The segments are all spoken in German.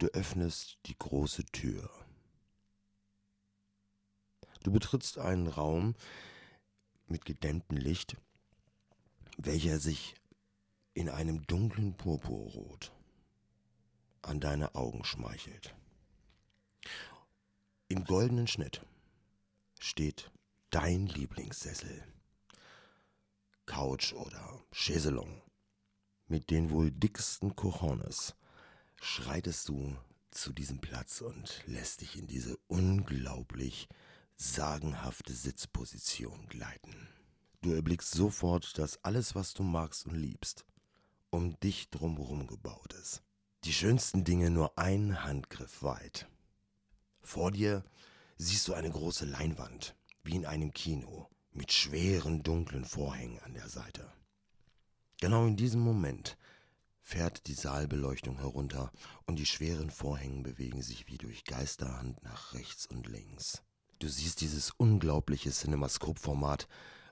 Du öffnest die große Tür. Du betrittst einen Raum mit gedämmtem Licht, welcher sich in einem dunklen Purpurrot an deine Augen schmeichelt. Im goldenen Schnitt steht dein Lieblingssessel, Couch oder Chaiselong. Mit den wohl dicksten Cojones schreitest du zu diesem Platz und lässt dich in diese unglaublich sagenhafte Sitzposition gleiten. Du erblickst sofort, dass alles, was du magst und liebst, um dich drumherum gebaut ist. Die schönsten Dinge nur ein Handgriff weit. Vor dir siehst du eine große Leinwand, wie in einem Kino, mit schweren dunklen Vorhängen an der Seite. Genau in diesem Moment fährt die Saalbeleuchtung herunter und die schweren Vorhänge bewegen sich wie durch Geisterhand nach rechts und links. Du siehst dieses unglaubliche Cinemascope-Format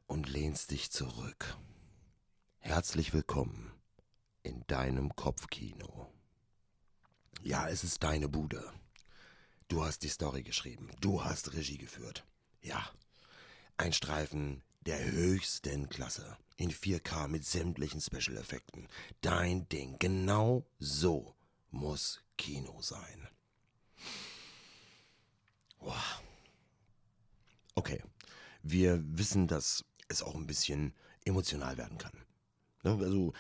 und lehnst dich zurück. Herzlich willkommen in deinem Kopfkino. Ja, es ist deine Bude. Du hast die Story geschrieben. Du hast Regie geführt. Ja. Ein Streifen der höchsten Klasse. In 4K mit sämtlichen Special-Effekten. Dein Ding. Genau so muss Kino sein. Wow. Okay. Wir wissen, dass es auch ein bisschen emotional werden kann. Ne, also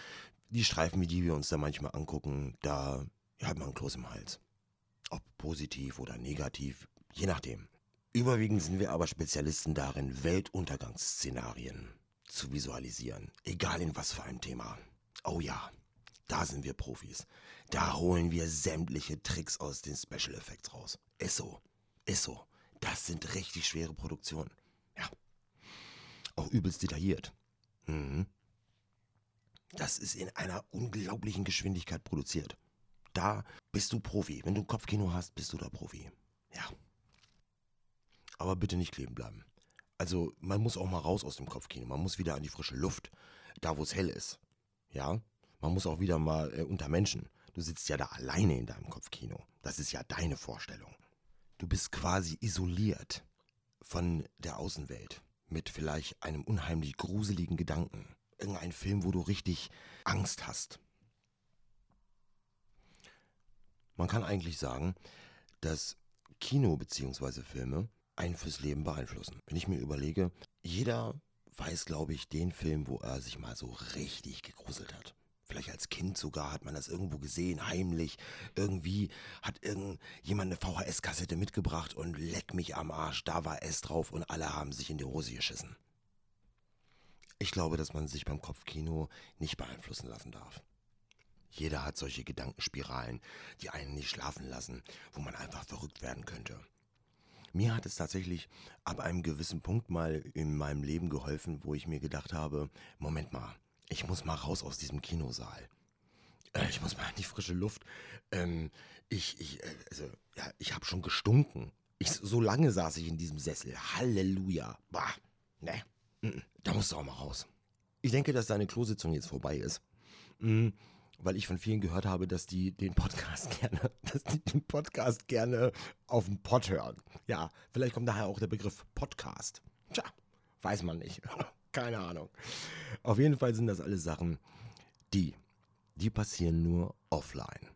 die Streifen, wie die wir uns da manchmal angucken, da hat man einen Kloß im Hals. Ob positiv oder negativ, je nachdem. Überwiegend sind wir aber Spezialisten darin, Weltuntergangsszenarien zu visualisieren. Egal in was für einem Thema. Oh ja, da sind wir Profis. Da holen wir sämtliche Tricks aus den Special Effects raus. Ist so. Ist so. Das sind richtig schwere Produktionen. Ja. Auch übelst detailliert. Mhm. Das ist in einer unglaublichen Geschwindigkeit produziert da bist du Profi. Wenn du Kopfkino hast, bist du da Profi. Ja. Aber bitte nicht kleben bleiben. Also, man muss auch mal raus aus dem Kopfkino. Man muss wieder an die frische Luft, da wo es hell ist. Ja? Man muss auch wieder mal äh, unter Menschen. Du sitzt ja da alleine in deinem Kopfkino. Das ist ja deine Vorstellung. Du bist quasi isoliert von der Außenwelt mit vielleicht einem unheimlich gruseligen Gedanken. Irgendein Film, wo du richtig Angst hast. Man kann eigentlich sagen, dass Kino bzw. Filme einen fürs Leben beeinflussen. Wenn ich mir überlege, jeder weiß, glaube ich, den Film, wo er sich mal so richtig gegruselt hat. Vielleicht als Kind sogar hat man das irgendwo gesehen, heimlich. Irgendwie hat irgendjemand eine VHS-Kassette mitgebracht und leck mich am Arsch, da war es drauf und alle haben sich in die Hose geschissen. Ich glaube, dass man sich beim Kopfkino nicht beeinflussen lassen darf. Jeder hat solche Gedankenspiralen, die einen nicht schlafen lassen, wo man einfach verrückt werden könnte. Mir hat es tatsächlich ab einem gewissen Punkt mal in meinem Leben geholfen, wo ich mir gedacht habe, Moment mal, ich muss mal raus aus diesem Kinosaal. Äh, ich muss mal in die frische Luft. Ähm, ich, ich, äh, also, ja, ich habe schon gestunken. Ich, so lange saß ich in diesem Sessel. Halleluja. Bah, ne, da musst du auch mal raus. Ich denke, dass deine Klositzung jetzt vorbei ist. Weil ich von vielen gehört habe, dass die den Podcast gerne, dass die den Podcast gerne auf dem Pod hören. Ja, vielleicht kommt daher auch der Begriff Podcast. Tja, weiß man nicht. Keine Ahnung. Auf jeden Fall sind das alles Sachen, die, die passieren nur offline.